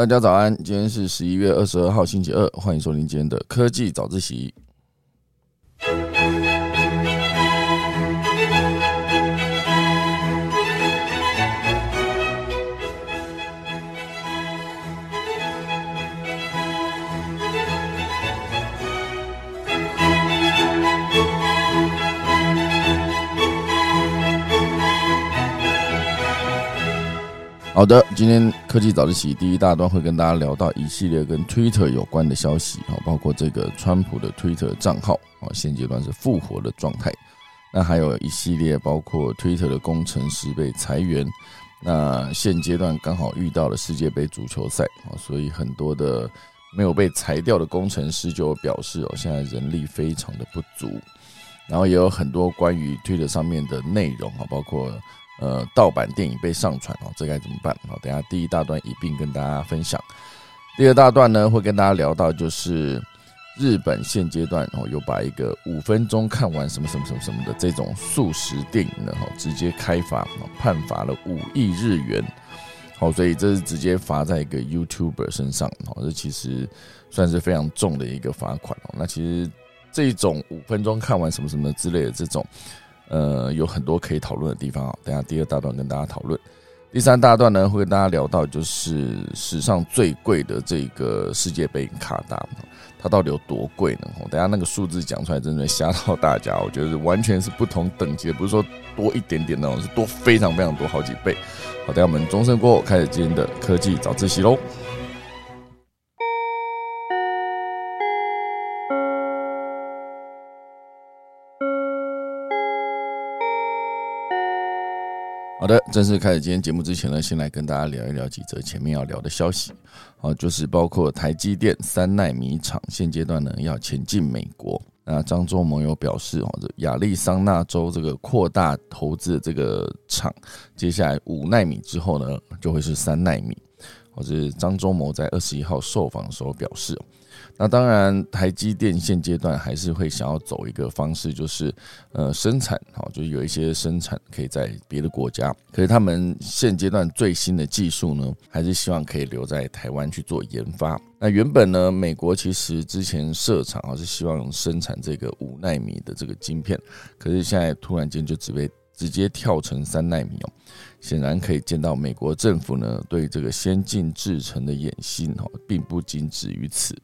大家早安，今天是十一月二十二号星期二，欢迎收听今天的科技早自习。好的，今天科技早自习第一大段会跟大家聊到一系列跟 Twitter 有关的消息啊，包括这个川普的 Twitter 账号啊，现阶段是复活的状态。那还有一系列包括 Twitter 的工程师被裁员，那现阶段刚好遇到了世界杯足球赛啊，所以很多的没有被裁掉的工程师就表示哦，现在人力非常的不足。然后也有很多关于 Twitter 上面的内容啊，包括。呃，盗版电影被上传哦，这该怎么办？好，等下第一大段一并跟大家分享。第二大段呢，会跟大家聊到就是日本现阶段哦，有把一个五分钟看完什么什么什么什么的这种速食电影呢，哈，直接开罚，判罚了五亿日元。好，所以这是直接罚在一个 YouTuber 身上，哦，这其实算是非常重的一个罚款哦。那其实这种五分钟看完什么什么之类的这种。呃，有很多可以讨论的地方啊。等下第二大段跟大家讨论，第三大段呢会跟大家聊到就是史上最贵的这个世界杯卡达，它到底有多贵呢？等下那个数字讲出来，真的吓到大家。我觉得完全是不同等级的，不是说多一点点那种，是多非常非常多，好几倍。好，等下我们钟声过后开始今天的科技早自习喽。好的，正式开始今天节目之前呢，先来跟大家聊一聊几则前面要聊的消息。好，就是包括台积电三纳米厂现阶段呢要前进美国。那张忠谋有表示，哦，这亚利桑那州这个扩大投资的这个厂，接下来五纳米之后呢，就会是三纳米。或是张忠谋在二十一号受访的时候表示。那当然，台积电现阶段还是会想要走一个方式，就是呃生产，好，就是有一些生产可以在别的国家。可是他们现阶段最新的技术呢，还是希望可以留在台湾去做研发。那原本呢，美国其实之前设厂啊是希望生产这个五纳米的这个晶片，可是现在突然间就只被直接跳成三纳米哦。显然可以见到美国政府呢对这个先进制程的野心哈，并不仅止于此。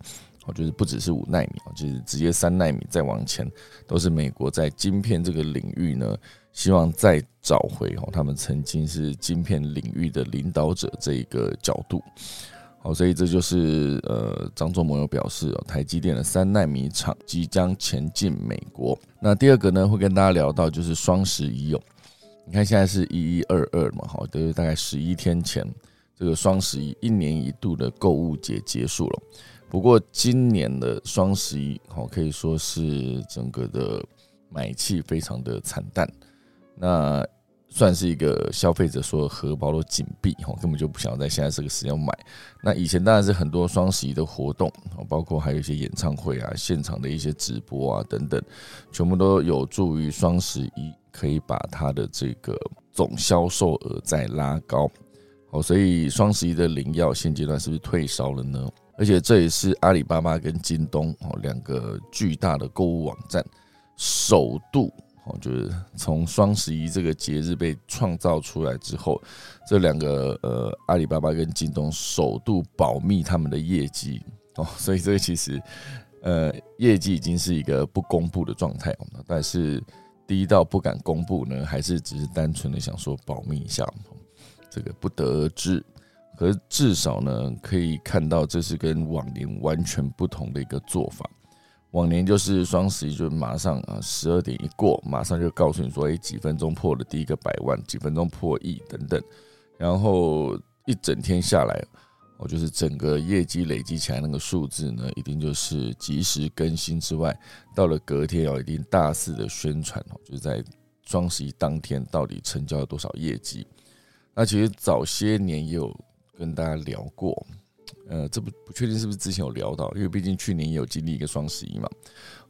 我觉得不只是五纳米，就是直接三纳米再往前，都是美国在晶片这个领域呢，希望再找回哦，他们曾经是晶片领域的领导者这一个角度。好，所以这就是呃，张忠谋有表示哦，台积电的三纳米厂即将前进美国。那第二个呢，会跟大家聊到就是双十一哦，你看现在是一一二二嘛，好，都是大概十一天前，这个双十一一年一度的购物节结束了。不过今年的双十一，好可以说是整个的买气非常的惨淡，那算是一个消费者说荷包都紧闭，哈，根本就不想在现在这个时间买。那以前当然是很多双十一的活动，包括还有一些演唱会啊、现场的一些直播啊等等，全部都有助于双十一可以把它的这个总销售额再拉高。好，所以双十一的零药现阶段是不是退烧了呢？而且这也是阿里巴巴跟京东哦两个巨大的购物网站首度哦，就是从双十一这个节日被创造出来之后，这两个呃阿里巴巴跟京东首度保密他们的业绩哦，所以这个其实呃业绩已经是一个不公布的状态，但是第一道不敢公布呢，还是只是单纯的想说保密一下，这个不得而知。可是至少呢，可以看到这是跟往年完全不同的一个做法。往年就是双十一就马上啊，十二点一过，马上就告诉你说，哎，几分钟破了第一个百万，几分钟破亿等等。然后一整天下来，哦，就是整个业绩累积起来那个数字呢，一定就是及时更新之外，到了隔天要一定大肆的宣传哦，就是在双十一当天到底成交了多少业绩。那其实早些年也有。跟大家聊过，呃，这不不确定是不是之前有聊到，因为毕竟去年也有经历一个双十一嘛。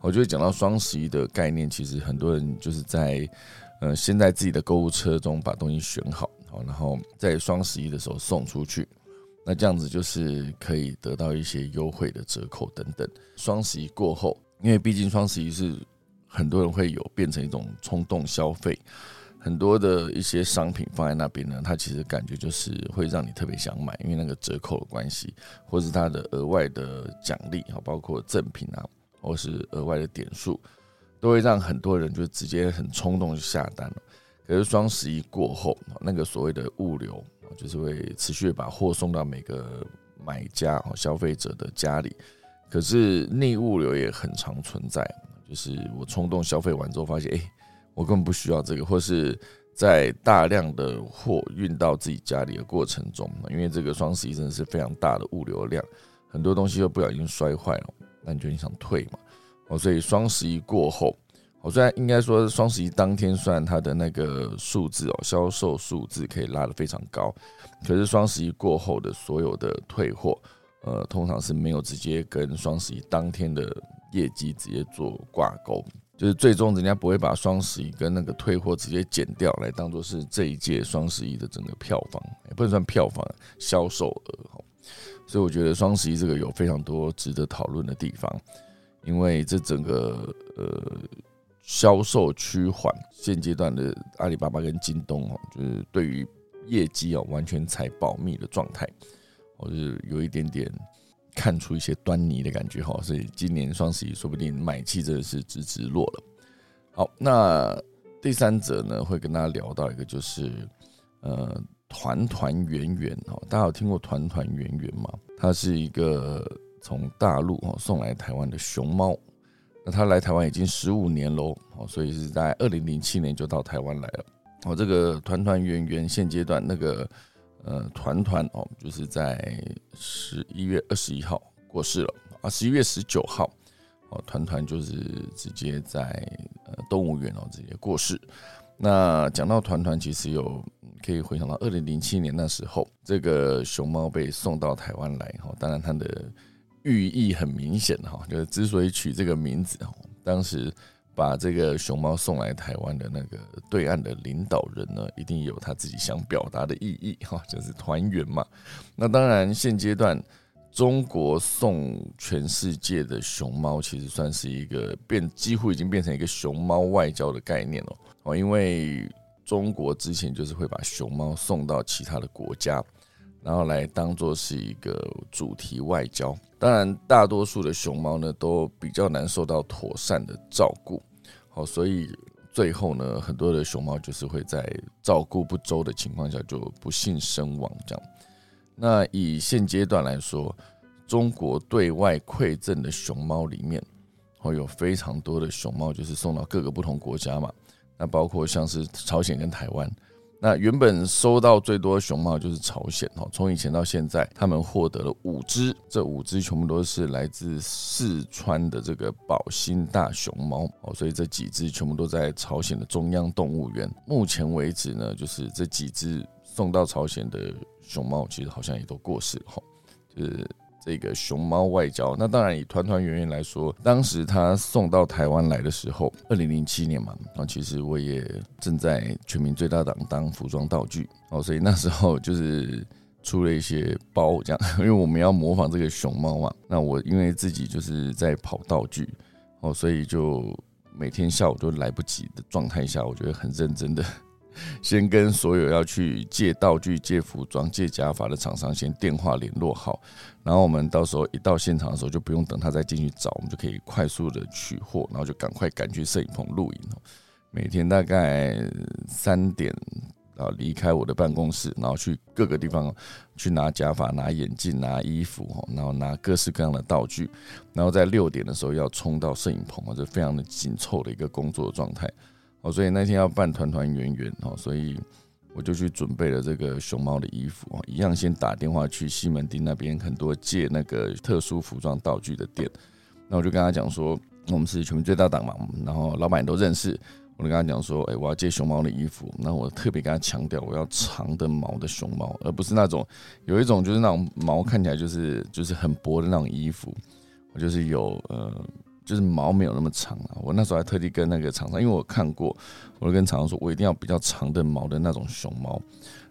我就会讲到双十一的概念，其实很多人就是在呃先在自己的购物车中把东西选好，好，然后在双十一的时候送出去。那这样子就是可以得到一些优惠的折扣等等。双十一过后，因为毕竟双十一是很多人会有变成一种冲动消费，很多的一些商品放在那边呢，它其实感觉就是会让你特别想买，因为那个折扣的关系，或是它的额外的奖励啊，包括赠品啊，或是额外的点数，都会让很多人就直接很冲动就下单了。可是双十一过后，那个所谓的物流。就是会持续把货送到每个买家哦消费者的家里，可是逆物流也很常存在。就是我冲动消费完之后，发现哎，我根本不需要这个，或是在大量的货运到自己家里的过程中，因为这个双十一真的是非常大的物流量，很多东西又不小心摔坏了，那你就你想退嘛？哦，所以双十一过后。我虽然应该说双十一当天算它的那个数字哦，销售数字可以拉得非常高，可是双十一过后的所有的退货，呃，通常是没有直接跟双十一当天的业绩直接做挂钩，就是最终人家不会把双十一跟那个退货直接减掉来当做是这一届双十一的整个票房，也不能算票房，销售额所以我觉得双十一这个有非常多值得讨论的地方，因为这整个呃。销售趋缓，现阶段的阿里巴巴跟京东哦，就是对于业绩哦完全采保密的状态，我是有一点点看出一些端倪的感觉哈，所以今年双十一说不定买气真的是直直落了。好，那第三者呢会跟大家聊到一个就是呃团团圆圆哦，大家有听过团团圆圆吗？它是一个从大陆哦送来台湾的熊猫。那它来台湾已经十五年喽，哦，所以是在二零零七年就到台湾来了。哦，这个团团圆圆现阶段那个呃团团哦，就是在十一月二十一号过世了啊，十一月十九号哦，团团就是直接在呃动物园哦直接过世。那讲到团团，其实有可以回想到二零零七年那时候，这个熊猫被送到台湾来哈，当然它的。寓意很明显哈，就是之所以取这个名字哈，当时把这个熊猫送来台湾的那个对岸的领导人呢，一定有他自己想表达的意义哈，就是团圆嘛。那当然，现阶段中国送全世界的熊猫，其实算是一个变，几乎已经变成一个熊猫外交的概念了哦，因为中国之前就是会把熊猫送到其他的国家。然后来当做是一个主题外交，当然大多数的熊猫呢都比较难受到妥善的照顾，好，所以最后呢很多的熊猫就是会在照顾不周的情况下就不幸身亡这样。那以现阶段来说，中国对外馈赠的熊猫里面，哦有非常多的熊猫就是送到各个不同国家嘛，那包括像是朝鲜跟台湾。那原本收到最多的熊猫就是朝鲜哦，从以前到现在，他们获得了五只，这五只全部都是来自四川的这个宝兴大熊猫哦，所以这几只全部都在朝鲜的中央动物园。目前为止呢，就是这几只送到朝鲜的熊猫，其实好像也都过世了哈，就是。这个熊猫外交，那当然以团团圆圆来说，当时他送到台湾来的时候，二零零七年嘛，啊，其实我也正在全民最大党当服装道具哦，所以那时候就是出了一些包这样，因为我们要模仿这个熊猫嘛，那我因为自己就是在跑道具哦，所以就每天下午都来不及的状态下，我觉得很认真的。先跟所有要去借道具、借服装、借假发的厂商先电话联络好，然后我们到时候一到现场的时候，就不用等他再进去找，我们就可以快速的取货，然后就赶快赶去摄影棚录影每天大概三点啊离开我的办公室，然后去各个地方去拿假发、拿眼镜、拿衣服然后拿各式各样的道具，然后在六点的时候要冲到摄影棚啊，这非常的紧凑的一个工作状态。哦，所以那天要办团团圆圆哦，所以我就去准备了这个熊猫的衣服哦，一样先打电话去西门町那边很多借那个特殊服装道具的店，那我就跟他讲说，我们是全民最大党嘛，然后老板都认识，我就跟他讲说，哎，我要借熊猫的衣服，那我特别跟他强调，我要长的毛的熊猫，而不是那种有一种就是那种毛看起来就是就是很薄的那种衣服，我就是有呃。就是毛没有那么长啊，我那时候还特地跟那个厂商，因为我看过，我就跟厂商说，我一定要比较长的毛的那种熊猫。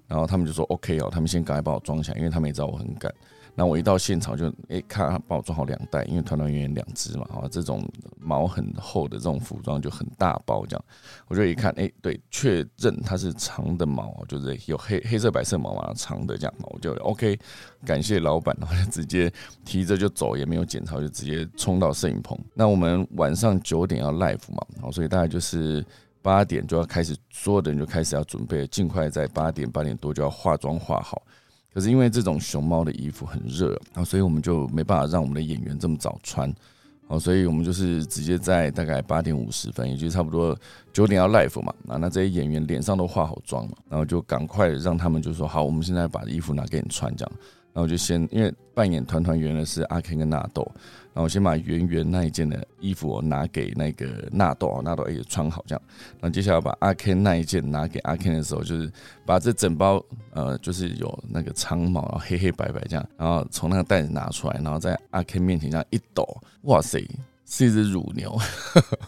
然后他们就说 OK 哦，他们先赶快帮我装起来，因为他们也知道我很赶。那我一到现场就诶，看他帮我装好两袋，因为团团圆圆两只嘛，啊，这种毛很厚的这种服装就很大包这样。我就一看，诶，对，确认它是长的毛，就是有黑黑色白色毛嘛，长的这样，我就 OK，感谢老板，然后就直接提着就走，也没有检查，就直接冲到摄影棚。那我们晚上九点要 live 嘛，然后，所以大概就是八点就要开始，所有的人就开始要准备，尽快在八点八点多就要化妆化好。可是因为这种熊猫的衣服很热啊，所以我们就没办法让我们的演员这么早穿，哦，所以我们就是直接在大概八点五十分，也就是差不多九点要 l i f e 嘛，啊，那这些演员脸上都化好妆了，然后就赶快让他们就说好，我们现在把衣服拿给你穿，这样。然后就先，因为扮演团团圆的是阿 Ken 跟纳豆，然后先把圆圆那一件的衣服拿给那个纳豆，纳豆也穿好这样。然后接下来把阿 Ken 那一件拿给阿 Ken 的时候，就是把这整包呃，就是有那个长毛，然后黑黑白白这样，然后从那个袋子拿出来，然后在阿 Ken 面前这样一抖，哇塞，是一只乳牛！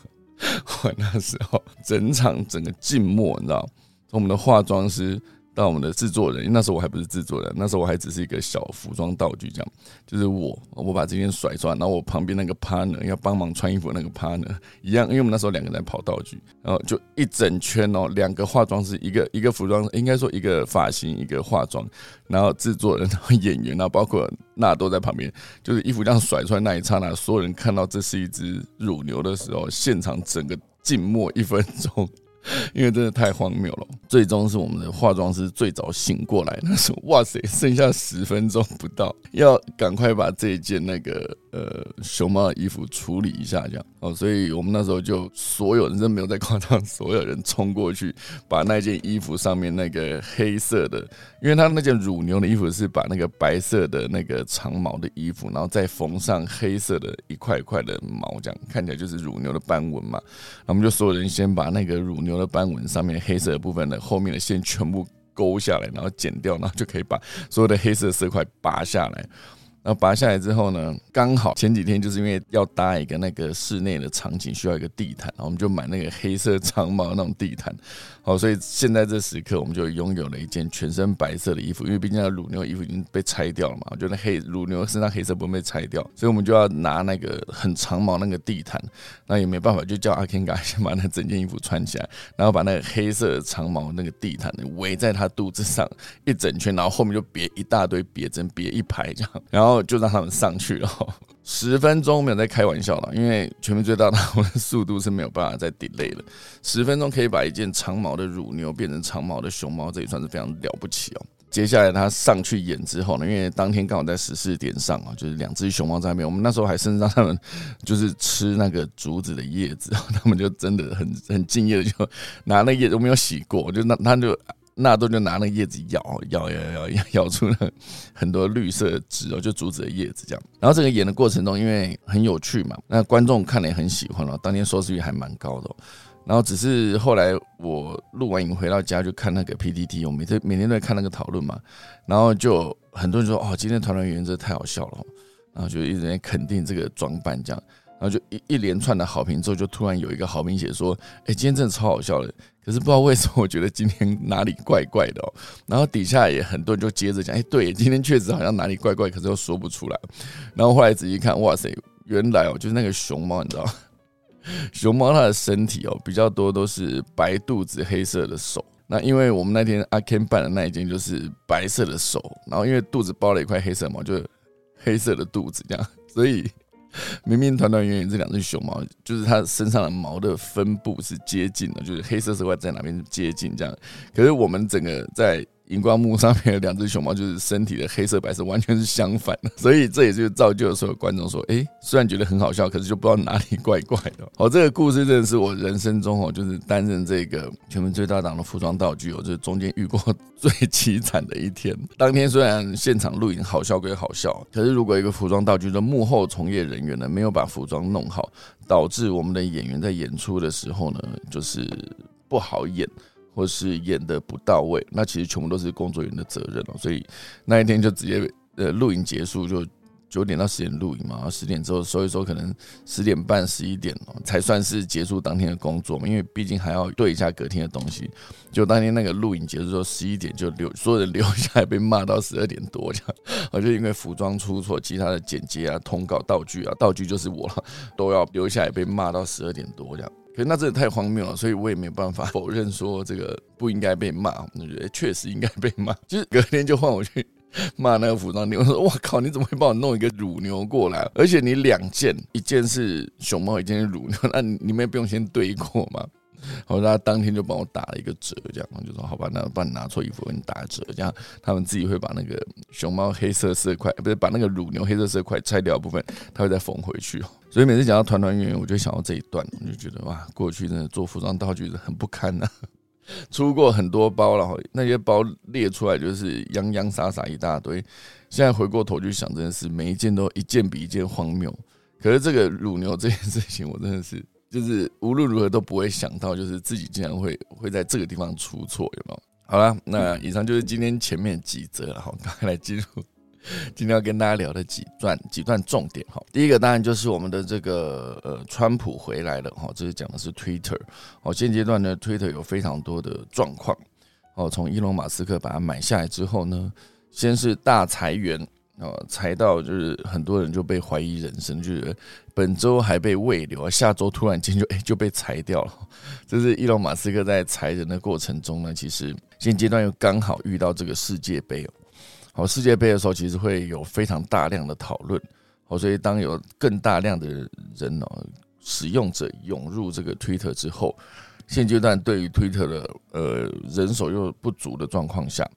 我那时候整场整个静默，你知道，从我们的化妆师。到我们的制作人，那时候我还不是制作人，那时候我还只是一个小服装道具，这样就是我，我把这件甩出来，然后我旁边那个 partner 要帮忙穿衣服那个 partner 一样，因为我们那时候两个人在跑道具，然后就一整圈哦，两个化妆师，一个一个服装，应该说一个发型，一个化妆，然后制作人，然后演员，然后包括那都在旁边，就是衣服这样甩出来那一刹那，所有人看到这是一只乳牛的时候，现场整个静默一分钟。因为真的太荒谬了，最终是我们的化妆师最早醒过来，那时候哇塞，剩下十分钟不到，要赶快把这一件那个呃熊猫的衣服处理一下，这样哦，所以我们那时候就所有人真没有在夸张，所有人冲过去把那件衣服上面那个黑色的，因为他那件乳牛的衣服是把那个白色的那个长毛的衣服，然后再缝上黑色的一块块的毛，这样看起来就是乳牛的斑纹嘛，那我们就所有人先把那个乳牛。的斑纹上面黑色的部分的后面的线全部勾下来，然后剪掉，然后就可以把所有的黑色色块拔下来。然后拔下来之后呢，刚好前几天就是因为要搭一个那个室内的场景，需要一个地毯，然后我们就买那个黑色长毛那种地毯。好，所以现在这时刻我们就拥有了一件全身白色的衣服，因为毕竟那乳牛衣服已经被拆掉了嘛，我觉得黑乳牛身上黑色不会被拆掉，所以我们就要拿那个很长毛那个地毯，那也没办法，就叫阿 Ken 赶先把那整件衣服穿起来，然后把那个黑色长毛那个地毯围在他肚子上一整圈，然后后面就别一大堆别针，别一排这样，然后。就让他们上去了，十分钟没有在开玩笑了，因为全民最大的我的速度是没有办法再 delay 了。十分钟可以把一件长毛的乳牛变成长毛的熊猫，这也算是非常了不起哦。接下来他上去演之后呢，因为当天刚好在十四点上啊，就是两只熊猫在那边，我们那时候还甚至让他们就是吃那个竹子的叶子，他们就真的很很敬业的就拿那叶子，我没有洗过，就那他就。纳豆就拿那个叶子咬咬咬咬咬咬出了很多绿色的汁哦，就竹子的叶子这样。然后这个演的过程中，因为很有趣嘛，那观众看了也很喜欢了，当天收视率还蛮高的。然后只是后来我录完影回到家就看那个 PPT，我每天每天都在看那个讨论嘛，然后就很多人说哦，今天团团圆圆真的太好笑了，然后就一直在肯定这个装扮这样。然后就一一连串的好评之后，就突然有一个好评写说：“哎，今天真的超好笑的。”可是不知道为什么，我觉得今天哪里怪怪的哦。然后底下也很多人就接着讲：“哎，对，今天确实好像哪里怪怪，可是又说不出来。”然后后来仔细看，哇塞，原来哦，就是那个熊猫，你知道，熊猫它的身体哦比较多都是白肚子、黑色的手。那因为我们那天阿 Ken 扮的那一件就是白色的手，然后因为肚子包了一块黑色毛，就黑色的肚子这样，所以。明明团团圆圆这两只熊猫，就是它身上的毛的分布是接近的，就是黑色色块在哪边接近这样，可是我们整个在。荧光幕上面的两只熊猫，就是身体的黑色白色完全是相反的，所以这也就造就了所有观众说：“哎，虽然觉得很好笑，可是就不知道哪里怪怪的。”哦，这个故事真的是我人生中哦，就是担任这个全民最大档的服装道具，哦，这是中间遇过最凄惨的一天。当天虽然现场录影好笑归好笑，可是如果一个服装道具的幕后从业人员呢，没有把服装弄好，导致我们的演员在演出的时候呢，就是不好演。或是演的不到位，那其实全部都是工作人员的责任哦。所以那一天就直接呃录影结束，就九点到十点录影嘛，然后十点之后收一收，可能十点半、十一点哦，才算是结束当天的工作嘛。因为毕竟还要对一下隔天的东西。就当天那个录影结束之后，十一点就留所有人留下来被骂到十二点多这样。我就因为服装出错，其他的剪接啊、通告、道具啊，道具就是我了，都要留下来被骂到十二点多这样。可那真的太荒谬了，所以我也没办法 否认说这个不应该被骂。我觉得确实应该被骂，就是隔天就换我去。骂那个服装店，我说：“我靠，你怎么会帮我弄一个乳牛过来？而且你两件，一件是熊猫，一件是乳牛，那你们也不用先对过吗？”然后他当天就帮我打了一个折，这样我就说：“好吧，那帮你拿错衣服，给你打折。”这样他们自己会把那个熊猫黑色色块，不是把那个乳牛黑色色块拆掉部分，他会再缝回去。所以每次讲到团团圆圆，我就想到这一段，我就觉得哇，过去真的做服装道具很不堪呐。出过很多包然后，那些包列出来就是洋洋洒洒一大堆。现在回过头去想，真的是每一件都一件比一件荒谬。可是这个乳牛这件事情，我真的是就是无论如何都不会想到，就是自己竟然会会在这个地方出错，有没有？好了，那以上就是今天前面几则了，好，赶快来进入。今天要跟大家聊的几段几段重点哈，第一个当然就是我们的这个呃，川普回来了哈，这是讲的是 Twitter 哦，现阶段呢，Twitter 有非常多的状况哦，从伊隆马斯克把它买下来之后呢，先是大裁员哦，裁到就是很多人就被怀疑人生，就是本周还被未留，下周突然间就哎就被裁掉了，这是伊隆马斯克在裁人的过程中呢，其实现阶段又刚好遇到这个世界杯哦。好，世界杯的时候其实会有非常大量的讨论，好，所以当有更大量的人哦使用者涌入这个推特之后，现阶段对于推特的呃人手又不足的状况下，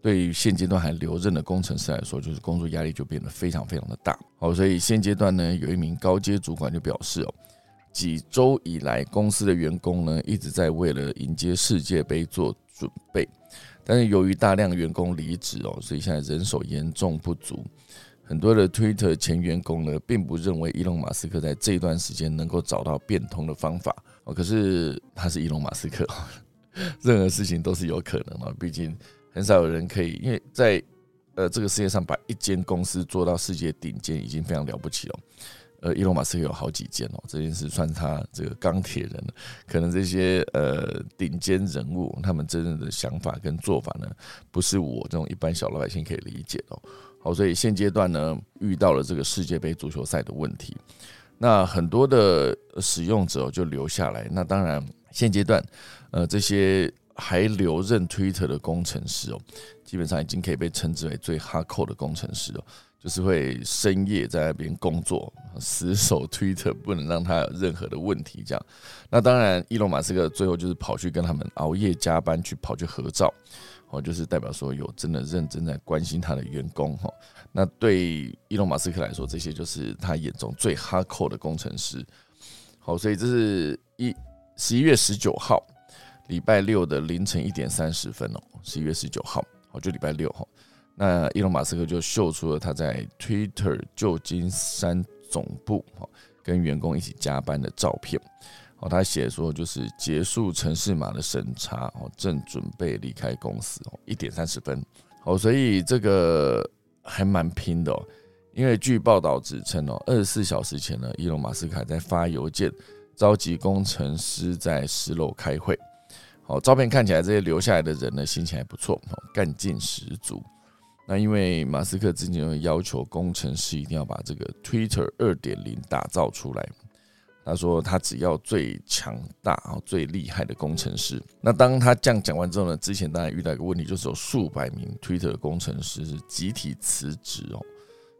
对于现阶段还留任的工程师来说，就是工作压力就变得非常非常的大。好，所以现阶段呢，有一名高阶主管就表示哦，几周以来公司的员工呢一直在为了迎接世界杯做准备。但是由于大量员工离职哦，所以现在人手严重不足。很多的 Twitter 前员工呢，并不认为伊隆马斯克在这段时间能够找到变通的方法哦。可是他是伊隆马斯克，任何事情都是有可能的。毕竟很少有人可以，因为在呃这个世界上把一间公司做到世界顶尖，已经非常了不起了。呃，伊隆马斯克有好几件哦，这件事算他这个钢铁人。可能这些呃顶尖人物，他们真正的想法跟做法呢，不是我这种一般小老百姓可以理解的。好，所以现阶段呢，遇到了这个世界杯足球赛的问题，那很多的使用者就留下来。那当然，现阶段呃这些还留任 Twitter 的工程师哦，基本上已经可以被称之为最哈扣的工程师哦。就是会深夜在那边工作，死守 Twitter，不能让他有任何的问题。这样，那当然，伊隆马斯克最后就是跑去跟他们熬夜加班去跑去合照，哦，就是代表说有真的认真在关心他的员工哈。那对伊隆马斯克来说，这些就是他眼中最哈扣的工程师。好，所以这是一十一月十九号礼拜六的凌晨一点三十分哦，十一月十九号，好，就礼拜六哈。那伊隆马斯克就秀出了他在 Twitter 旧金山总部哈跟员工一起加班的照片，哦，他写说就是结束城市码的审查哦，正准备离开公司哦，一点三十分，好，所以这个还蛮拼的哦，因为据报道指称哦，二十四小时前呢，伊隆马斯克还在发邮件召集工程师在十楼开会，哦，照片看起来这些留下来的人呢心情还不错哦，干劲十足。那因为马斯克之前有要求工程师一定要把这个 Twitter 二点零打造出来，他说他只要最强大啊最厉害的工程师。那当他这样讲完之后呢，之前当然遇到一个问题，就是有数百名 Twitter 工程师是集体辞职哦，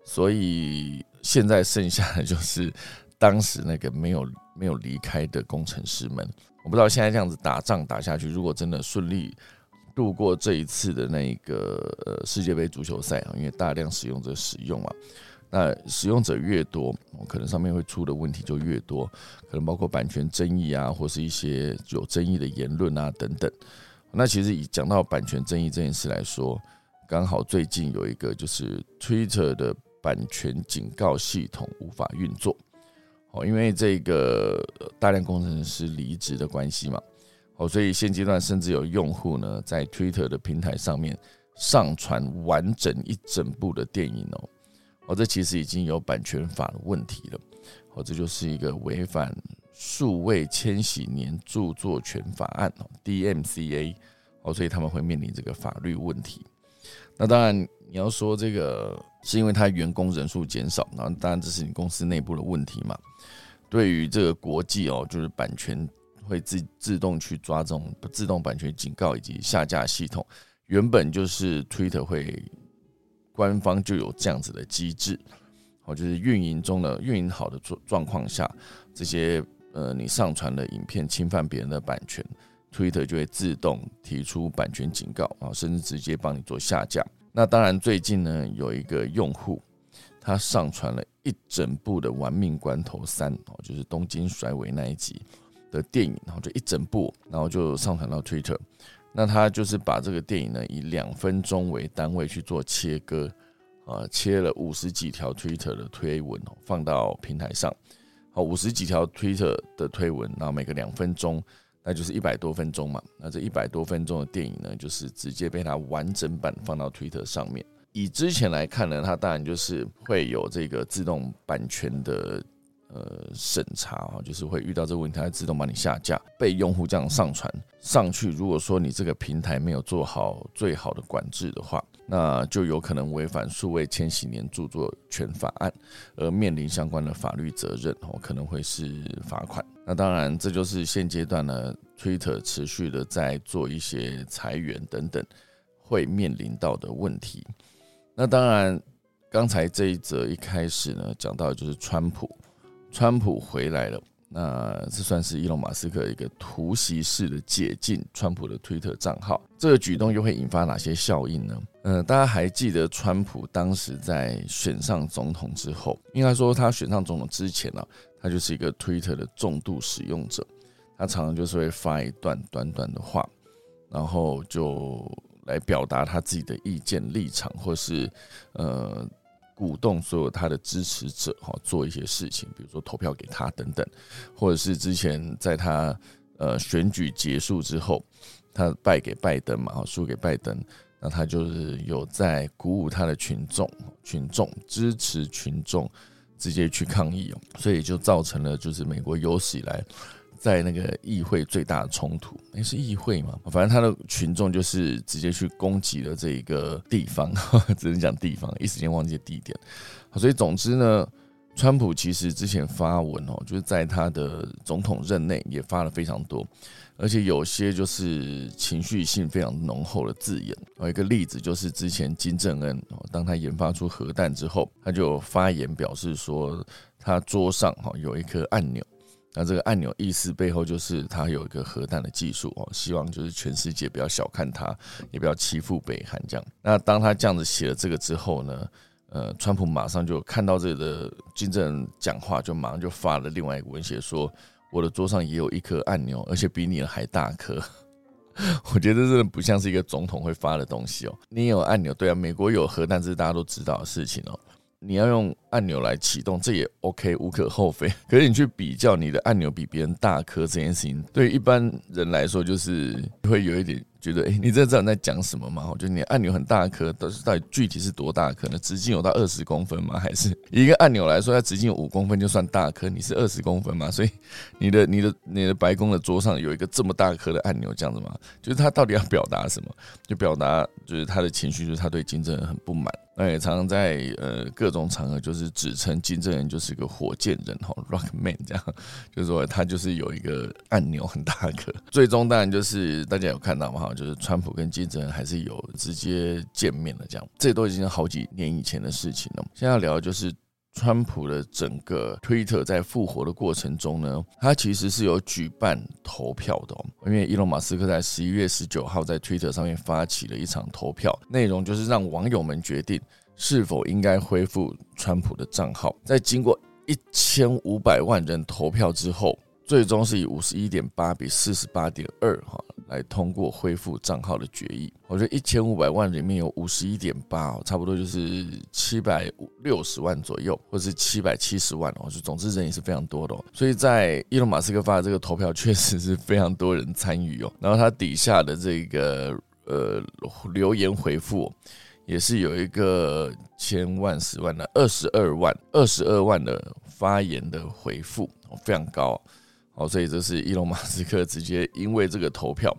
所以现在剩下的就是当时那个没有没有离开的工程师们。我不知道现在这样子打仗打下去，如果真的顺利。度过这一次的那一个呃世界杯足球赛啊，因为大量使用者使用嘛，那使用者越多，可能上面会出的问题就越多，可能包括版权争议啊，或是一些有争议的言论啊等等。那其实以讲到版权争议这件事来说，刚好最近有一个就是 Twitter 的版权警告系统无法运作，哦，因为这个大量工程师离职的关系嘛。哦，所以现阶段甚至有用户呢，在 Twitter 的平台上面上传完整一整部的电影哦。哦，这其实已经有版权法的问题了。哦，这就是一个违反数位千禧年著作权法案哦 （DMCA） 哦，所以他们会面临这个法律问题。那当然，你要说这个是因为他员工人数减少，那当然这是你公司内部的问题嘛。对于这个国际哦，就是版权会自自动去抓这种自动版权警告以及下架系统，原本就是 Twitter 会官方就有这样子的机制，哦，就是运营中的运营好的状状况下，这些呃你上传的影片侵犯别人的版权，Twitter 就会自动提出版权警告啊，甚至直接帮你做下架。那当然最近呢有一个用户。他上传了一整部的《玩命关头三》哦，就是东京甩尾那一集的电影，然后就一整部，然后就上传到 Twitter。那他就是把这个电影呢以两分钟为单位去做切割，啊，切了五十几条 Twitter 的推文哦，放到平台上。好，五十几条 Twitter 的推文，然后每个两分钟，那就是一百多分钟嘛。那这一百多分钟的电影呢，就是直接被他完整版放到 Twitter 上面。以之前来看呢，它当然就是会有这个自动版权的呃审查啊，就是会遇到这个问题，它自动帮你下架，被用户这样上传上去。如果说你这个平台没有做好最好的管制的话，那就有可能违反数位千禧年著作权法案，而面临相关的法律责任哦，可能会是罚款。那当然，这就是现阶段呢，Twitter 持续的在做一些裁员等等，会面临到的问题。那当然，刚才这一则一开始呢，讲到的就是川普，川普回来了。那这算是伊隆马斯克一个突袭式的解禁川普的推特账号。这个举动又会引发哪些效应呢？嗯，大家还记得川普当时在选上总统之后，应该说他选上总统之前呢，他就是一个推特的重度使用者，他常常就是会发一段短短的话，然后就。来表达他自己的意见立场，或是呃鼓动所有他的支持者哈做一些事情，比如说投票给他等等，或者是之前在他呃选举结束之后，他败给拜登嘛，输给拜登，那他就是有在鼓舞他的群众，群众支持群众直接去抗议，所以就造成了就是美国有史以来。在那个议会最大的冲突，那是议会嘛？反正他的群众就是直接去攻击了这一个地方，只能讲地方，一时间忘记地点。所以总之呢，川普其实之前发文哦，就是在他的总统任内也发了非常多，而且有些就是情绪性非常浓厚的字眼。有一个例子就是之前金正恩哦，当他研发出核弹之后，他就发言表示说，他桌上哈有一颗按钮。那这个按钮意思背后就是他有一个核弹的技术哦，希望就是全世界不要小看他，也不要欺负北韩这样。那当他这样子写了这个之后呢，呃，川普马上就看到这个金正恩讲话，就马上就发了另外一个文写说，我的桌上也有一颗按钮，而且比你的还大颗。我觉得这真的不像是一个总统会发的东西哦。你有按钮，对啊，美国有核弹，这是大家都知道的事情哦。你要用按钮来启动，这也 OK，无可厚非。可是你去比较你的按钮比别人大颗这件事情，对一般人来说就是会有一点。觉得哎，你这知道在讲什么吗？我觉得你按钮很大颗，但是到底具体是多大颗呢？直径有到二十公分吗？还是一个按钮来说，它直径有五公分就算大颗？你是二十公分吗？所以你的、你的、你的白宫的桌上有一个这么大颗的按钮，这样子吗？就是他到底要表达什么？就表达就是他的情绪，就是他对金正恩很不满。那也常常在呃各种场合，就是指称金正恩就是个火箭人哈，Rockman 这样，就是说他就是有一个按钮很大颗。最终当然就是大家有看到吗就是川普跟金正恩还是有直接见面的，这样，这都已经好几年以前的事情了。现在聊的就是川普的整个推特在复活的过程中呢，他其实是有举办投票的，哦因为伊隆马斯克在十一月十九号在推特上面发起了一场投票，内容就是让网友们决定是否应该恢复川普的账号。在经过一千五百万人投票之后。最终是以五十一点八比四十八点二哈来通过恢复账号的决议。我觉得一千五百万里面有五十一点八，差不多就是七百五六十万左右，或是七百七十万哦。就总之人也是非常多的，所以在伊隆马斯克发的这个投票确实是非常多人参与哦。然后他底下的这个呃留言回复。也是有一个千万、十万的二十二万、二十二万的发言的回复，非常高。哦，所以这是伊隆马斯克直接因为这个投票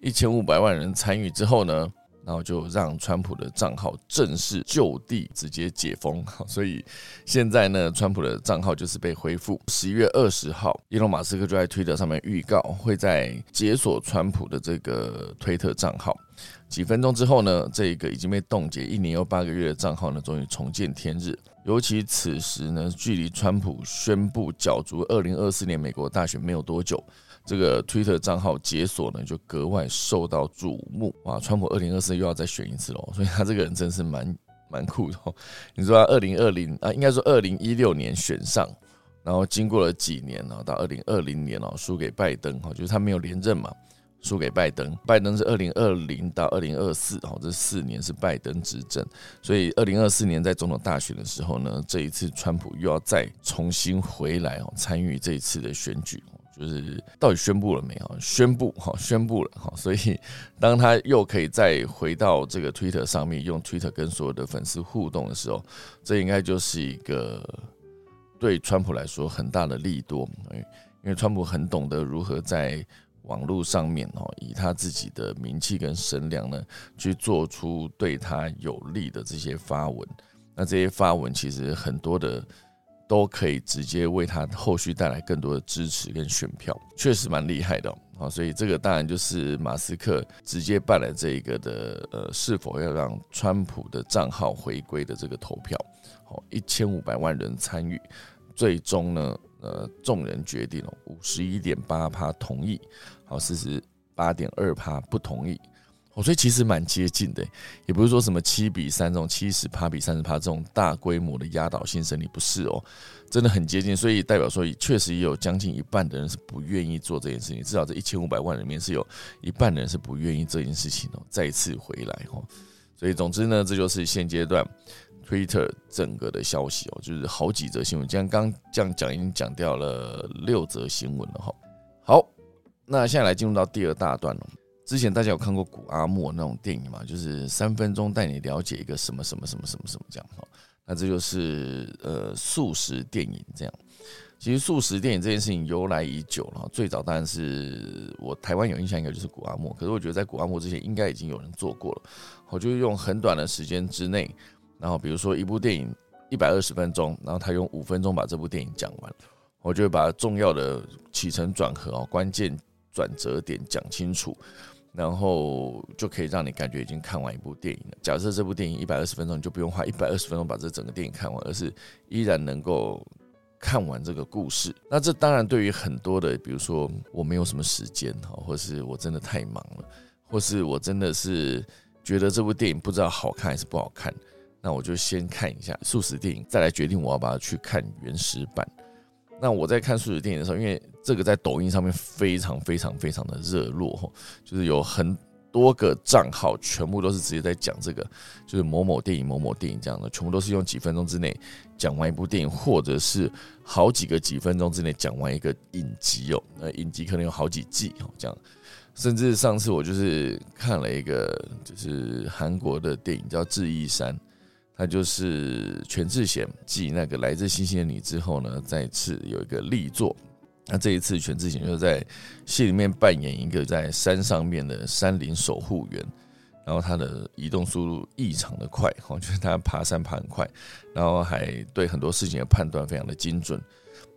一千五百万人参与之后呢。然后就让川普的账号正式就地直接解封，所以现在呢，川普的账号就是被恢复。十一月二十号，伊隆马斯克就在推特上面预告，会在解锁川普的这个推特账号。几分钟之后呢，这个已经被冻结一年又八个月的账号呢，终于重见天日。尤其此时呢，距离川普宣布角逐二零二四年美国大选没有多久。这个 Twitter 账号解锁呢，就格外受到瞩目哇！川普二零二四又要再选一次喽，所以他这个人真是蛮蛮酷的。你说他二零二零啊，应该说二零一六年选上，然后经过了几年呢，到二零二零年哦，输给拜登哈，就是他没有连任嘛，输给拜登。拜登是二零二零到二零二四哦，这四年是拜登执政，所以二零二四年在总统大选的时候呢，这一次川普又要再重新回来哦，参与这一次的选举。就是到底宣布了没有？宣布哈，宣布了哈。所以当他又可以再回到这个 Twitter 上面，用 Twitter 跟所有的粉丝互动的时候，这应该就是一个对川普来说很大的利多。因为川普很懂得如何在网络上面哦，以他自己的名气跟声量呢，去做出对他有利的这些发文。那这些发文其实很多的。都可以直接为他后续带来更多的支持跟选票，确实蛮厉害的啊！所以这个当然就是马斯克直接办了这一个的呃，是否要让川普的账号回归的这个投票，好，一千五百万人参与，最终呢，呃，众人决定了五十一点八趴同意，好，四十八点二趴不同意。我所以其实蛮接近的，也不是说什么七比三这种七十趴比三十趴这种大规模的压倒性胜利，不是哦，真的很接近。所以代表说，确实也有将近一半的人是不愿意做这件事情，至少这一千五百万里面是有一半的人是不愿意这件事情哦，再次回来哦。所以总之呢，这就是现阶段 Twitter 整个的消息哦，就是好几则新闻，像刚这样讲已经讲掉了六则新闻了哈。好，那现在来进入到第二大段了。之前大家有看过古阿莫那种电影嘛？就是三分钟带你了解一个什么什么什么什么什么这样哈。那这就是呃素食电影这样。其实素食电影这件事情由来已久了，最早当然是我台湾有印象，应该就是古阿莫。可是我觉得在古阿莫之前，应该已经有人做过了。我就用很短的时间之内，然后比如说一部电影一百二十分钟，然后他用五分钟把这部电影讲完，我就会把重要的起承转合哦，关键转折点讲清楚。然后就可以让你感觉已经看完一部电影了。假设这部电影一百二十分钟，你就不用花一百二十分钟把这整个电影看完，而是依然能够看完这个故事。那这当然对于很多的，比如说我没有什么时间哈，或是我真的太忙了，或是我真的是觉得这部电影不知道好看还是不好看，那我就先看一下素食电影，再来决定我要不要去看原始版。那我在看素食电影的时候，因为这个在抖音上面非常非常非常的热络，就是有很多个账号，全部都是直接在讲这个，就是某某电影、某某电影这样的，全部都是用几分钟之内讲完一部电影，或者是好几个几分钟之内讲完一个影集哦。那影集可能有好几季哦，这样。甚至上次我就是看了一个，就是韩国的电影叫《智异山》。那就是全智贤继那个来自星星的你之后呢，再次有一个力作。那这一次全智贤就在戏里面扮演一个在山上面的山林守护员，然后他的移动速度异常的快，我觉得他爬山爬很快，然后还对很多事情的判断非常的精准。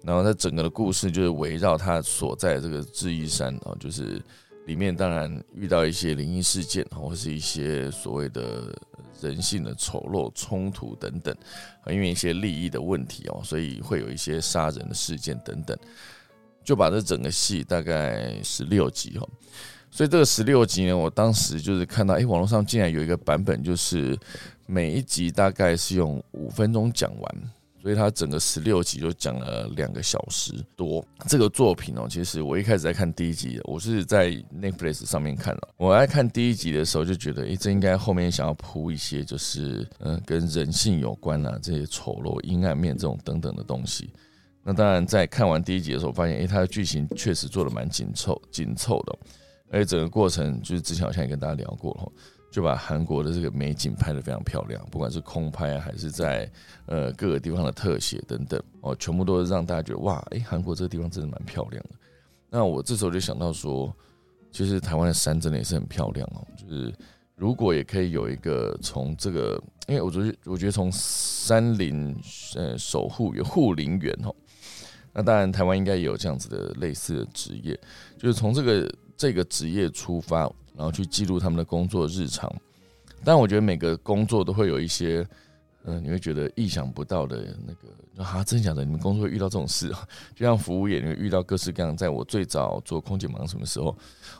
然后他整个的故事就是围绕他所在这个智异山啊，就是里面当然遇到一些灵异事件，或是一些所谓的。人性的丑陋冲突等等，因为一些利益的问题哦，所以会有一些杀人的事件等等，就把这整个戏大概十六集哈，所以这个十六集呢，我当时就是看到，哎，网络上竟然有一个版本，就是每一集大概是用五分钟讲完。所以他整个十六集就讲了两个小时多。这个作品哦，其实我一开始在看第一集，我是在 Netflix 上面看了。我在看第一集的时候就觉得，诶，这应该后面想要铺一些，就是嗯，跟人性有关啊，这些丑陋、阴暗面这种等等的东西。那当然，在看完第一集的时候，发现，诶，它的剧情确实做的蛮紧凑、紧凑的，而且整个过程就是之前好像也跟大家聊过了。就把韩国的这个美景拍得非常漂亮，不管是空拍还是在呃各个地方的特写等等哦，全部都是让大家觉得哇，哎，韩国这个地方真的蛮漂亮的。那我这时候就想到说，其实台湾的山真的也是很漂亮哦，就是如果也可以有一个从这个，因为我觉得我觉得从山林呃守护员护林员哦。那当然，台湾应该也有这样子的类似的职业，就是从这个这个职业出发，然后去记录他们的工作日常。但我觉得每个工作都会有一些，嗯，你会觉得意想不到的那个啊，真讲的，你们工作会遇到这种事啊？就像服务业，你会遇到各式各样。在我最早做空姐忙什么时候，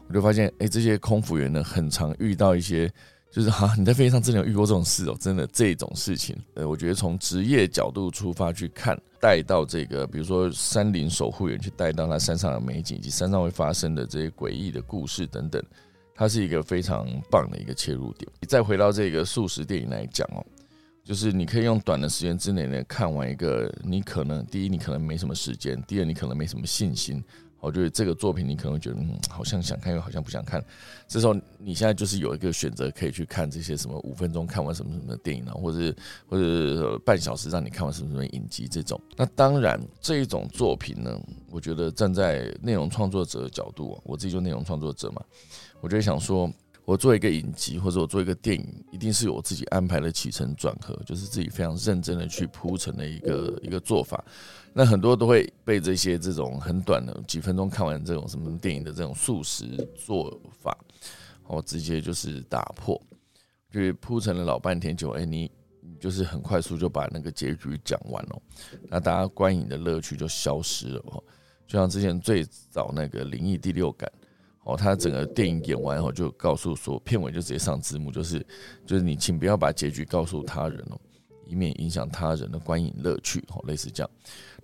我就发现，哎，这些空服员呢，很常遇到一些。就是哈，你在飞机上真的有遇过这种事哦？真的这种事情，呃，我觉得从职业角度出发去看，带到这个，比如说山林守护员去带到他山上的美景以及山上会发生的这些诡异的故事等等，它是一个非常棒的一个切入点。再回到这个素食电影来讲哦，就是你可以用短的时间之内呢看完一个，你可能第一你可能没什么时间，第二你可能没什么信心。我觉得这个作品你可能会觉得，嗯，好像想看又好像不想看。这时候你现在就是有一个选择，可以去看这些什么五分钟看完什么什么的电影啊，或者是或者是半小时让你看完什么什么影集这种。那当然这一种作品呢，我觉得站在内容创作者的角度，我自己就内容创作者嘛，我就想说。我做一个影集，或者我做一个电影，一定是有我自己安排的起承转合，就是自己非常认真的去铺陈的一个一个做法。那很多都会被这些这种很短的几分钟看完这种什么电影的这种速食做法，我直接就是打破，就是铺陈了老半天，就哎你你就是很快速就把那个结局讲完了，那大家观影的乐趣就消失了哦。就像之前最早那个灵异第六感。哦，他整个电影演完后就告诉说，片尾就直接上字幕，就是就是你请不要把结局告诉他人哦，以免影响他人的观影乐趣。哦，类似这样。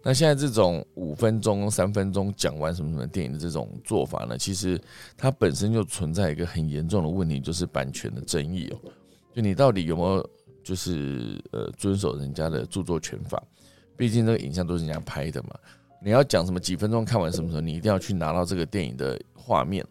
那现在这种五分钟、三分钟讲完什么什么电影的这种做法呢？其实它本身就存在一个很严重的问题，就是版权的争议哦。就你到底有没有就是呃遵守人家的著作权法？毕竟这个影像都是人家拍的嘛。你要讲什么几分钟看完什么时候，你一定要去拿到这个电影的。画面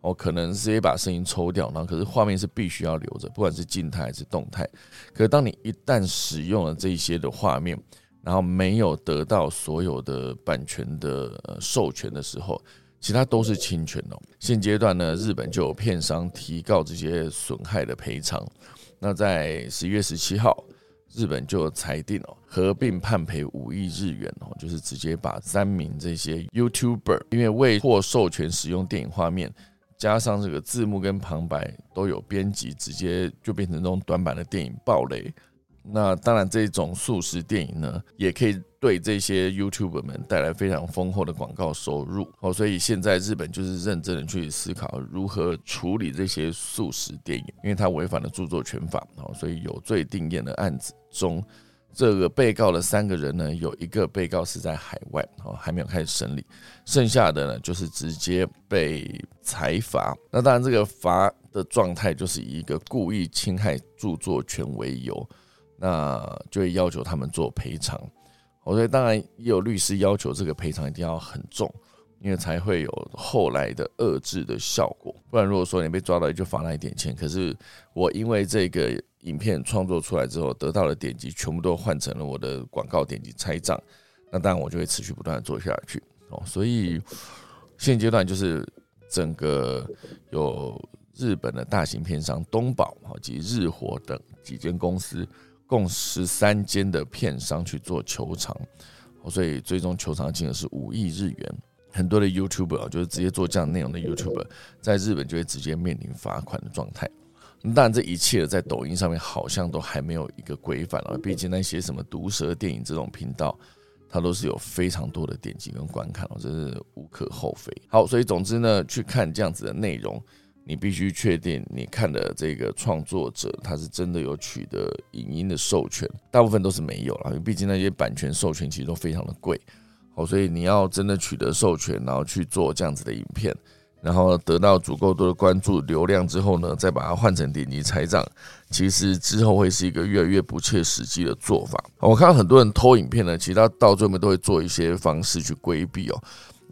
哦，可能直接把声音抽掉，然后可是画面是必须要留着，不管是静态还是动态。可是当你一旦使用了这些的画面，然后没有得到所有的版权的授权的时候，其他都是侵权哦。现阶段呢，日本就有片商提告这些损害的赔偿。那在十一月十七号。日本就裁定哦，合并判赔五亿日元哦，就是直接把三名这些 YouTuber 因为未获授权使用电影画面，加上这个字幕跟旁白都有编辑，直接就变成这种短版的电影暴雷。那当然，这种速食电影呢，也可以对这些 YouTuber 们带来非常丰厚的广告收入哦。所以现在日本就是认真的去思考如何处理这些速食电影，因为它违反了著作权法哦。所以有罪定验的案子中，这个被告的三个人呢，有一个被告是在海外哦，还没有开始审理，剩下的呢就是直接被裁罚。那当然，这个罚的状态就是以一个故意侵害著作权为由。那就会要求他们做赔偿，所以当然也有律师要求这个赔偿一定要很重，因为才会有后来的遏制的效果。不然如果说你被抓到就罚那一点钱，可是我因为这个影片创作出来之后得到的点击全部都换成了我的广告点击拆账，那当然我就会持续不断的做下去哦。所以现阶段就是整个有日本的大型片商东宝及日活等几间公司。共十三间的片商去做球场，所以最终球场金额是五亿日元。很多的 YouTuber，就是直接做这样内容的 YouTuber，在日本就会直接面临罚款的状态。当然，这一切在抖音上面好像都还没有一个规范啊。毕竟那些什么毒舌电影这种频道，它都是有非常多的点击跟观看哦，这是无可厚非。好，所以总之呢，去看这样子的内容。你必须确定你看的这个创作者他是真的有取得影音的授权，大部分都是没有了，因为毕竟那些版权授权其实都非常的贵，好，所以你要真的取得授权，然后去做这样子的影片，然后得到足够多的关注流量之后呢，再把它换成点击财账，其实之后会是一个越来越不切实际的做法。我看到很多人偷影片呢，其实他到最后面都会做一些方式去规避哦。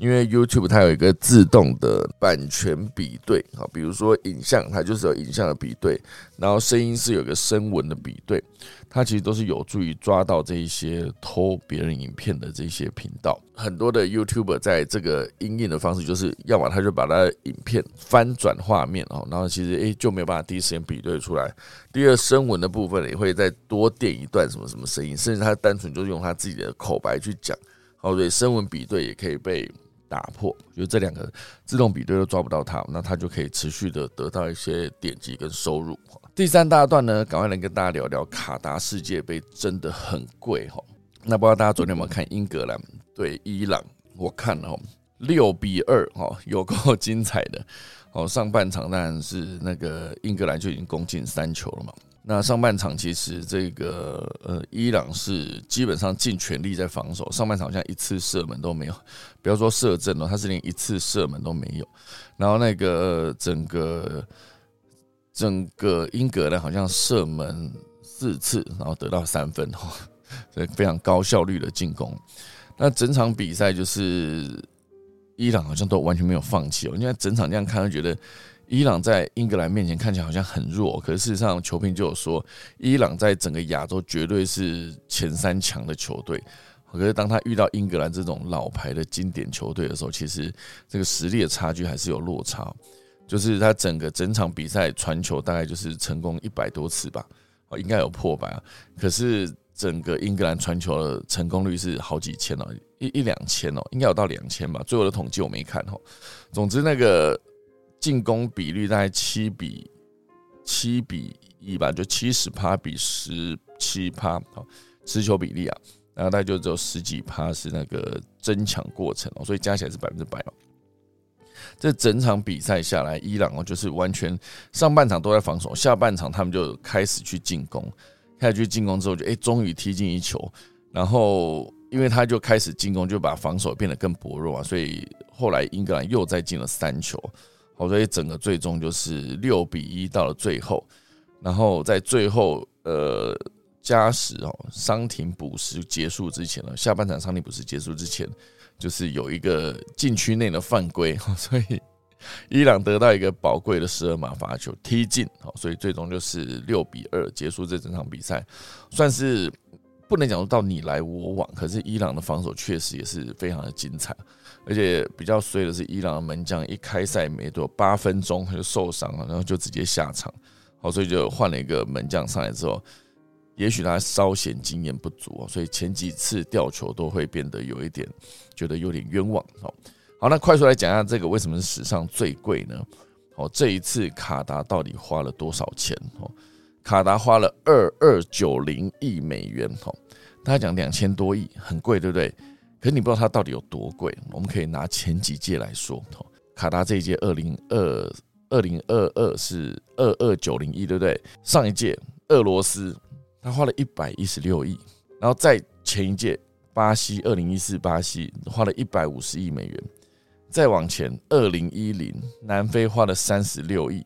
因为 YouTube 它有一个自动的版权比对啊，比如说影像，它就是有影像的比对，然后声音是有个声纹的比对，它其实都是有助于抓到这一些偷别人影片的这些频道。很多的 YouTuber 在这个音印的方式，就是要么他就把他的影片翻转画面哦，然后其实诶就没有办法第一时间比对出来。第二，声纹的部分也会再多垫一段什么什么声音，甚至他单纯就是用他自己的口白去讲。哦，对，声纹比对也可以被。打破，就这两个自动比对都抓不到它，那它就可以持续的得到一些点击跟收入。第三大段呢，赶快来跟大家聊聊卡达世界杯真的很贵哈。那不知道大家昨天有没有看英格兰对伊朗？我看了六比二哈，有够精彩的。哦，上半场当然是那个英格兰就已经攻进三球了嘛。那上半场其实这个呃，伊朗是基本上尽全力在防守，上半场好像一次射门都没有，不要说射正了，他是连一次射门都没有。然后那个整个整个英格兰好像射门四次，然后得到三分哈，所以非常高效率的进攻。那整场比赛就是伊朗好像都完全没有放弃哦，因为整场这样看，就觉得。伊朗在英格兰面前看起来好像很弱，可是事实上球评就有说，伊朗在整个亚洲绝对是前三强的球队。可是当他遇到英格兰这种老牌的经典球队的时候，其实这个实力的差距还是有落差。就是他整个整场比赛传球大概就是成功一百多次吧，哦，应该有破百啊。可是整个英格兰传球的成功率是好几千哦，一一两千哦，应该有到两千吧。最后的统计我没看哦。总之那个。进攻比率大概七比七比一吧，就七十趴比十七趴，好持球比例啊，然后大概就只有十几趴是那个争抢过程哦，所以加起来是百分之百哦。这整场比赛下来，伊朗哦就是完全上半场都在防守，下半场他们就开始去进攻，开始去进攻之后就哎终于踢进一球，然后因为他就开始进攻，就把防守变得更薄弱啊，所以后来英格兰又再进了三球。所以整个最终就是六比一到了最后，然后在最后呃加时哦，伤停补时结束之前了，下半场伤停补时结束之前，就是有一个禁区内的犯规，所以伊朗得到一个宝贵的十二码罚球踢进，好，所以最终就是六比二结束这整场比赛，算是不能讲到你来我往，可是伊朗的防守确实也是非常的精彩。而且比较衰的是，伊朗的门将一开赛没多八分钟他就受伤了，然后就直接下场。好，所以就换了一个门将上来之后，也许他稍显经验不足所以前几次吊球都会变得有一点觉得有点冤枉。好，好，那快速来讲一下这个为什么是史上最贵呢？哦，这一次卡达到底花了多少钱？哦，卡达花了二二九零亿美元。哦，大家讲两千多亿，很贵，对不对？可是你不知道它到底有多贵，我们可以拿前几届来说，卡达这一届二零二二零二二是二二九零亿，对不对？上一届俄罗斯他花了一百一十六亿，然后再前一届巴西二零一四巴西花了一百五十亿美元，再往前二零一零南非花了三十六亿，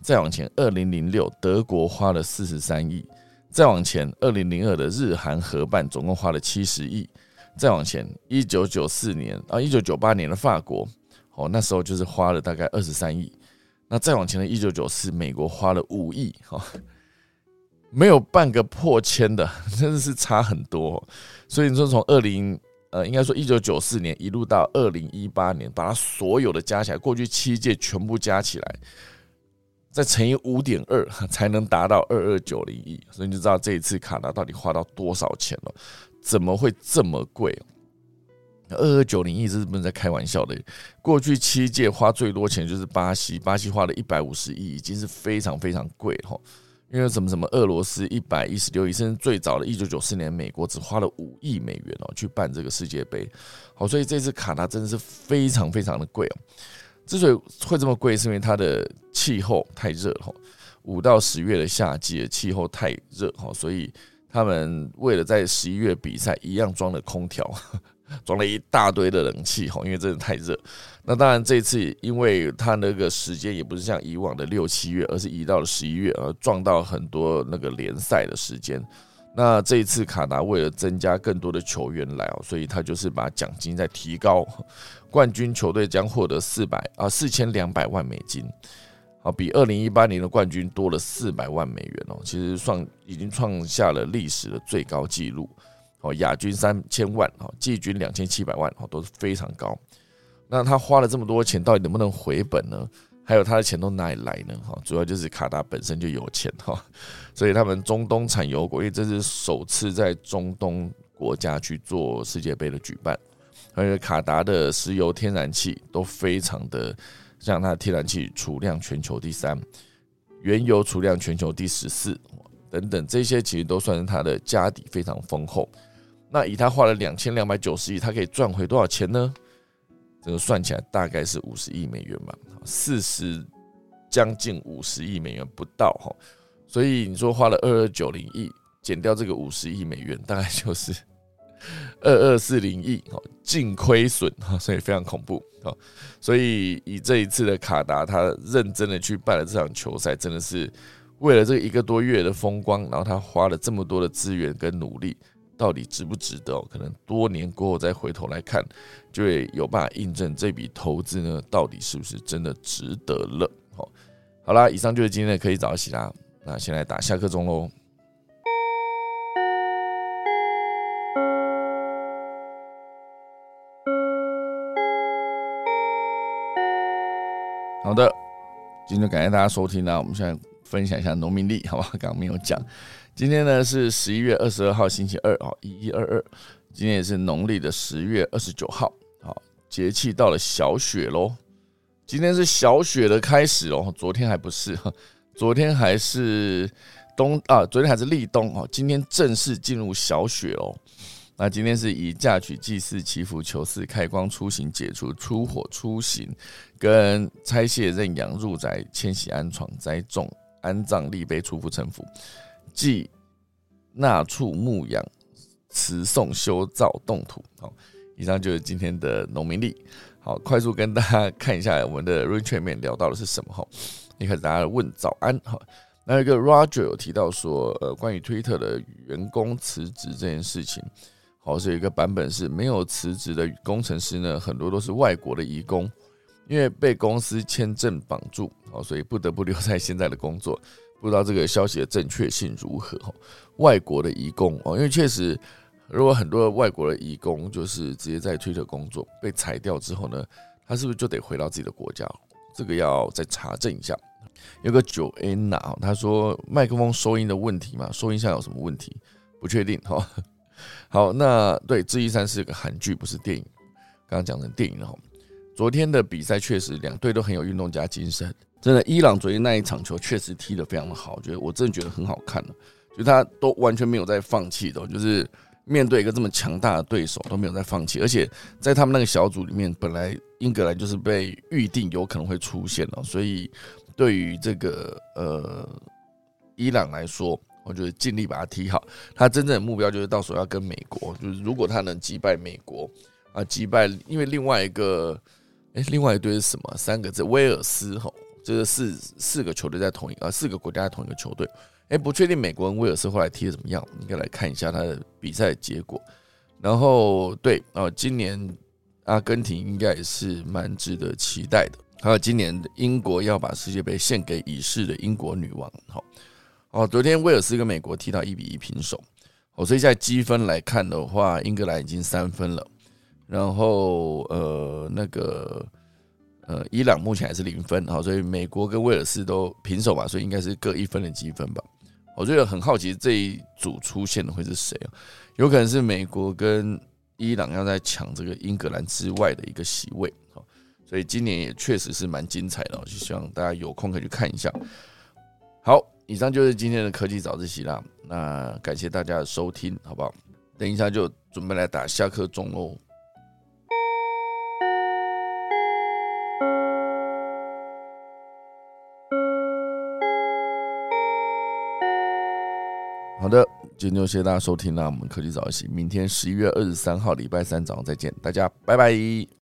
再往前二零零六德国花了四十三亿，再往前二零零二的日韩合办总共花了七十亿。再往前，一九九四年啊，一九九八年的法国，哦，那时候就是花了大概二十三亿。那再往前的，一九九四，美国花了五亿，哈，没有半个破千的，真的是差很多。所以你说从二零呃，应该说一九九四年一路到二零一八年，把它所有的加起来，过去七届全部加起来，再乘以五点二，才能达到二二九零亿。所以你就知道这一次卡纳到底花到多少钱了。怎么会这么贵？二二九零亿这是不能在开玩笑的。过去七届花最多钱就是巴西，巴西花了一百五十亿，已经是非常非常贵哈。因为什么什么俄罗斯一百一十六亿，甚至最早的一九九四年美国只花了五亿美元哦去办这个世界杯。好，所以这次卡塔真的是非常非常的贵哦。之所以会这么贵，是因为它的气候太热哈，五到十月的夏季的气候太热哈，所以。他们为了在十一月比赛，一样装了空调，装了一大堆的冷气，哈，因为真的太热。那当然，这次因为他那个时间也不是像以往的六七月，而是移到了十一月，而撞到很多那个联赛的时间。那这一次卡达为了增加更多的球员来哦，所以他就是把奖金再提高，冠军球队将获得四百啊四千两百万美金，啊，比二零一八年的冠军多了四百万美元哦，其实创已经创下了历史的最高纪录哦，亚军三千万哦，季军两千七百万哦，都是非常高。那他花了这么多钱，到底能不能回本呢？还有他的钱都哪里来呢？哈，主要就是卡达本身就有钱哈，所以他们中东产油国，因为这是首次在中东国家去做世界杯的举办，而且卡达的石油、天然气都非常的，像它的天然气储量全球第三，原油储量全球第十四，等等，这些其实都算是它的家底非常丰厚。那以他花了两千两百九十亿，他可以赚回多少钱呢？这个算起来大概是五十亿美元吧，四十将近五十亿美元不到哈，所以你说花了二二九零亿，减掉这个五十亿美元，大概就是二二四零亿哦，净亏损哈，所以非常恐怖啊。所以以这一次的卡达，他认真的去办了这场球赛，真的是为了这一个多月的风光，然后他花了这么多的资源跟努力。到底值不值得？可能多年过后再回头来看，就会有办法印证这笔投资呢，到底是不是真的值得了？好，好啦，以上就是今天的可以早起啦。那先来打下课钟喽。好的，今天感谢大家收听啦。我们现在分享一下农民历，好吧？刚刚没有讲。今天呢是十一月二十二号星期二哦，一一二二。今天也是农历的十月二十九号，好，节气到了小雪喽。今天是小雪的开始哦，昨天还不是，昨天还是冬啊，昨天还是立冬哦，今天正式进入小雪哦。那今天是以嫁娶、祭祀、祈福、求嗣、开光、出行、解除、出火、出行，跟拆卸、认养、入宅、迁徙、安床、栽种、安葬、立碑、出府、成府。即纳畜牧养、慈送修造动土。好，以上就是今天的农民历。好，快速跟大家看一下我们的 r a i n 全面聊到的是什么？哈，一开始大家问早安。好，那一个 Roger 有提到说，呃，关于推特的员工辞职这件事情。好，是有一个版本是没有辞职的工程师呢，很多都是外国的移工，因为被公司签证绑住，哦，所以不得不留在现在的工作。不知道这个消息的正确性如何？外国的移工哦，因为确实，如果很多外国的移工就是直接在推特工作被裁掉之后呢，他是不是就得回到自己的国家？这个要再查证一下。有个九 N 呐，他说麦克风收音的问题嘛，收音上有什么问题？不确定哈。好，那对《智异三》是个韩剧，不是电影。刚刚讲成电影了。昨天的比赛确实两队都很有运动家精神。真的，伊朗昨天那一场球确实踢得非常的好，我觉得我真的觉得很好看。就他都完全没有在放弃的，就是面对一个这么强大的对手都没有在放弃。而且在他们那个小组里面，本来英格兰就是被预定有可能会出现了，所以对于这个呃伊朗来说，我觉得尽力把它踢好。他真正的目标就是到时候要跟美国，就是如果他能击败美国啊，击败因为另外一个哎，另外一队是什么？三个字，威尔斯吼。就是四四个球队在同一啊，四个国家在同一个球队。哎，不确定美国跟威尔斯后来踢的怎么样，应该来看一下他的比赛结果。然后对啊，今年阿根廷应该也是蛮值得期待的。还有今年英国要把世界杯献给已逝的英国女王。好，哦，昨天威尔斯跟美国踢到一比一平手。哦，所以在积分来看的话，英格兰已经三分了。然后呃，那个。呃，伊朗目前还是零分，好，所以美国跟威尔士都平手吧，所以应该是各一分的积分吧。我觉得很好奇这一组出现的会是谁啊？有可能是美国跟伊朗要在抢这个英格兰之外的一个席位，好，所以今年也确实是蛮精彩的，就希望大家有空可以去看一下。好，以上就是今天的科技早自习啦，那感谢大家的收听，好不好？等一下就准备来打下课钟喽。好的，今天就谢谢大家收听啦，我们科技早自习，明天十一月二十三号礼拜三早上再见，大家拜拜。